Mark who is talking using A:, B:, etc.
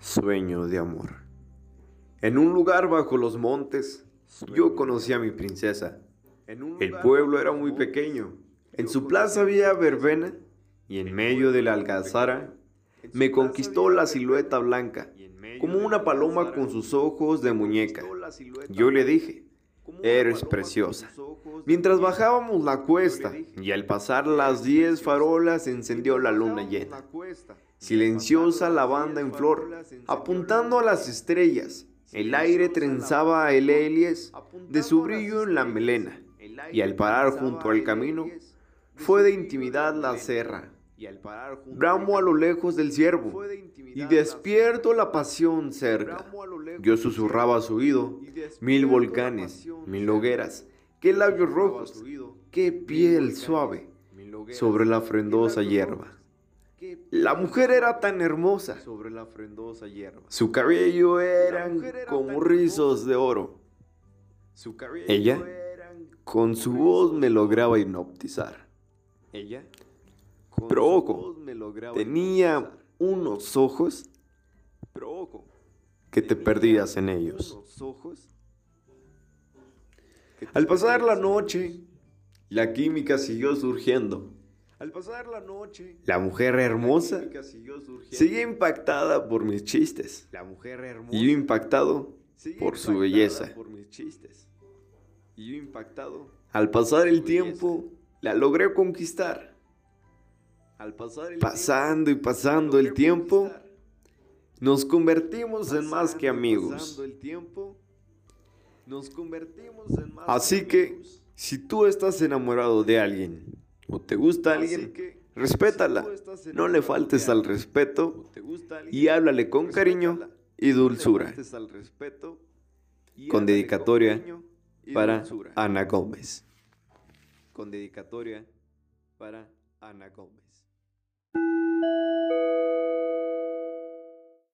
A: Sueño de amor. En un lugar bajo los montes, yo conocí a mi princesa. El pueblo era muy pequeño. En su plaza había verbena y en medio de la algazara me conquistó la silueta blanca, como una paloma con sus ojos de muñeca. Yo le dije, eres preciosa. Mientras bajábamos la cuesta y al pasar las diez farolas encendió la luna llena. Silenciosa la banda en flor, apuntando a las estrellas. El aire trenzaba el helies de su brillo en la melena. Y al parar junto al camino, fue de intimidad la serra. Bramo a lo lejos del ciervo y despierto la pasión cerca. Yo susurraba a su oído, mil volcanes, mil hogueras, qué labios rojos, qué piel suave sobre la frendosa hierba. La mujer era tan hermosa. Sobre la frendosa hierba. Su cabello eran como rizos de oro. Ella, con su voz, me lograba hipnotizar. Ella, pero ojo, tenía unos ojos que te perdías en ellos. Al pasar la noche, la química siguió surgiendo. Al pasar la noche, la mujer hermosa seguía impactada por mis chistes. La mujer hermosa y yo impactado por su belleza. Y yo impactado. Al pasar el tiempo, la logré conquistar. Al pasar el pasando y pasando el tiempo, nos convertimos en más que amigos. Nos convertimos en más Así que, si tú estás enamorado de alguien, o te gusta alguien, respétala. No le faltes al respeto y háblale con cariño y dulzura. Con dedicatoria para Ana Gómez. Con dedicatoria para Ana Gómez. thank you